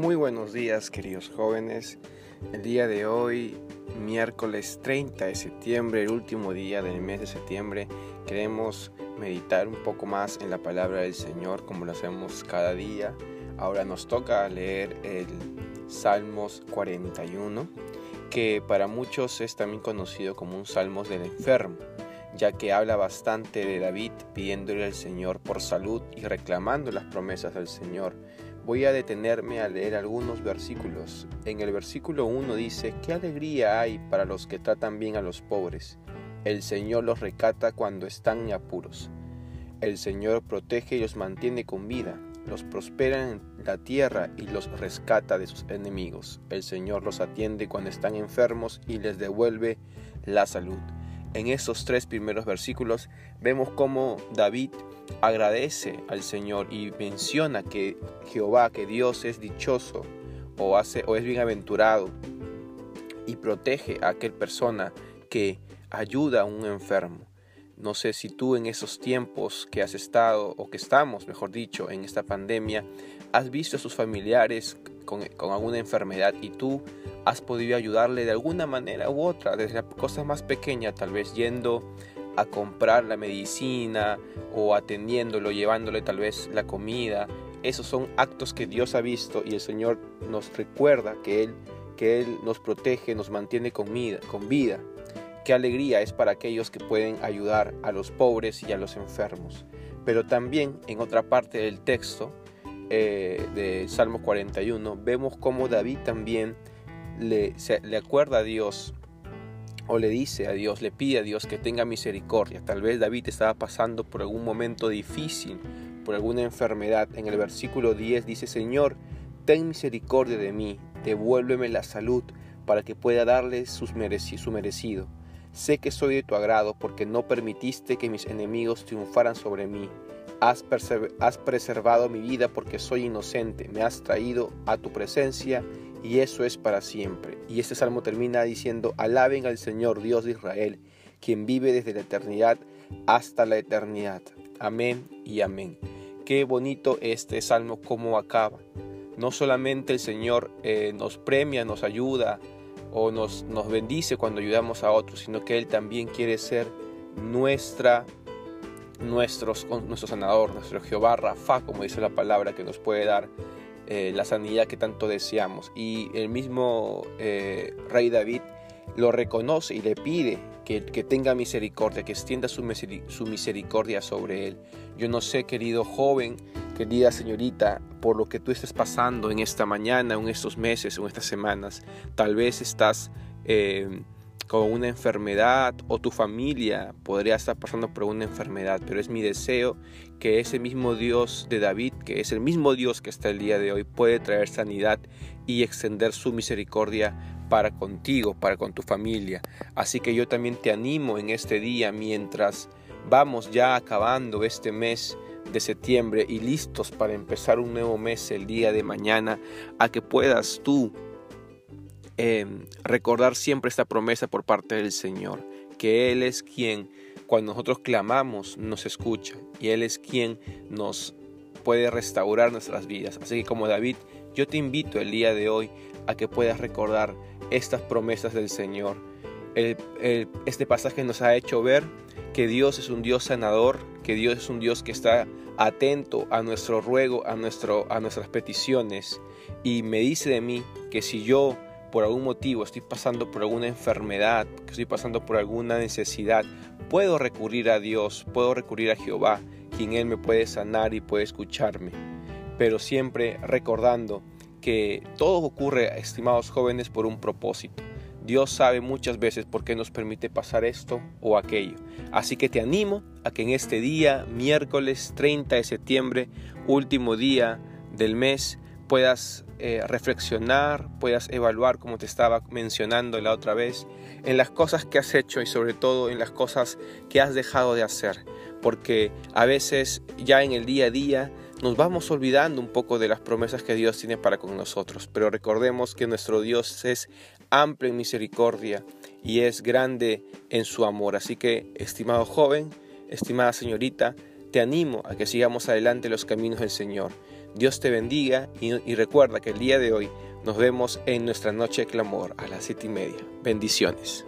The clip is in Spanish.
Muy buenos días queridos jóvenes. El día de hoy, miércoles 30 de septiembre, el último día del mes de septiembre, queremos meditar un poco más en la palabra del Señor como lo hacemos cada día. Ahora nos toca leer el Salmos 41, que para muchos es también conocido como un Salmos del enfermo ya que habla bastante de David pidiéndole al Señor por salud y reclamando las promesas del Señor. Voy a detenerme a leer algunos versículos. En el versículo 1 dice, ¿qué alegría hay para los que tratan bien a los pobres? El Señor los recata cuando están en apuros. El Señor protege y los mantiene con vida, los prospera en la tierra y los rescata de sus enemigos. El Señor los atiende cuando están enfermos y les devuelve la salud en estos tres primeros versículos vemos cómo David agradece al Señor y menciona que Jehová, que Dios es dichoso o, hace, o es bienaventurado y protege a aquel persona que ayuda a un enfermo. No sé si tú en esos tiempos que has estado o que estamos, mejor dicho, en esta pandemia, has visto a sus familiares con, alguna enfermedad y tú has podido ayudarle de alguna manera u otra, desde la cosa más pequeña, tal vez yendo a comprar la medicina o atendiéndolo, llevándole tal vez la comida. Esos son actos que Dios ha visto y el Señor nos recuerda que Él, que Él nos protege, nos mantiene con vida, con vida. Qué alegría es para aquellos que pueden ayudar a los pobres y a los enfermos. Pero también en otra parte del texto eh, de Salmo 41 vemos cómo David también le, le acuerda a Dios o le dice a Dios, le pide a Dios que tenga misericordia. Tal vez David estaba pasando por algún momento difícil, por alguna enfermedad. En el versículo 10 dice, Señor, ten misericordia de mí, devuélveme la salud para que pueda darle su merecido. Sé que soy de tu agrado porque no permitiste que mis enemigos triunfaran sobre mí. Has, has preservado mi vida porque soy inocente. Me has traído a tu presencia y eso es para siempre. Y este salmo termina diciendo, alaben al Señor Dios de Israel, quien vive desde la eternidad hasta la eternidad. Amén y amén. Qué bonito este salmo como acaba. No solamente el Señor eh, nos premia, nos ayuda o nos, nos bendice cuando ayudamos a otros, sino que Él también quiere ser nuestra nuestro sanador, nuestro Jehová Rafa, como dice la palabra, que nos puede dar eh, la sanidad que tanto deseamos. Y el mismo eh, rey David lo reconoce y le pide que, tenga misericordia, que extienda su, su misericordia sobre él. Yo no sé, querido joven, querida señorita, por lo que tú estés pasando en esta mañana, en estos meses, en estas semanas. Tal vez estás... Eh, con una enfermedad o tu familia podría estar pasando por una enfermedad, pero es mi deseo que ese mismo Dios de David, que es el mismo Dios que está el día de hoy, puede traer sanidad y extender su misericordia para contigo, para con tu familia. Así que yo también te animo en este día mientras vamos ya acabando este mes de septiembre y listos para empezar un nuevo mes el día de mañana, a que puedas tú Em, recordar siempre esta promesa por parte del Señor, que Él es quien cuando nosotros clamamos nos escucha y Él es quien nos puede restaurar nuestras vidas. Así que como David, yo te invito el día de hoy a que puedas recordar estas promesas del Señor. este pasaje nos ha hecho ver que Dios es un Dios sanador, que Dios es un Dios que está atento a nuestro ruego, a, nuestro, a nuestras peticiones. Y me dice de mí que si yo por algún motivo estoy pasando por alguna enfermedad, estoy pasando por alguna necesidad, puedo recurrir a Dios, puedo recurrir a Jehová, quien Él me puede sanar y puede escucharme. Pero siempre recordando que todo ocurre, estimados jóvenes, por un propósito. Dios sabe muchas veces por qué nos permite pasar esto o aquello. Así que te animo a que en este día, miércoles 30 de septiembre, último día del mes, puedas eh, reflexionar, puedas evaluar, como te estaba mencionando la otra vez, en las cosas que has hecho y sobre todo en las cosas que has dejado de hacer. Porque a veces ya en el día a día nos vamos olvidando un poco de las promesas que Dios tiene para con nosotros. Pero recordemos que nuestro Dios es amplio en misericordia y es grande en su amor. Así que, estimado joven, estimada señorita, te animo a que sigamos adelante los caminos del Señor. Dios te bendiga y, recuerda que el día de hoy nos vemos en nuestra noche de clamor a las siete y media. Bendiciones.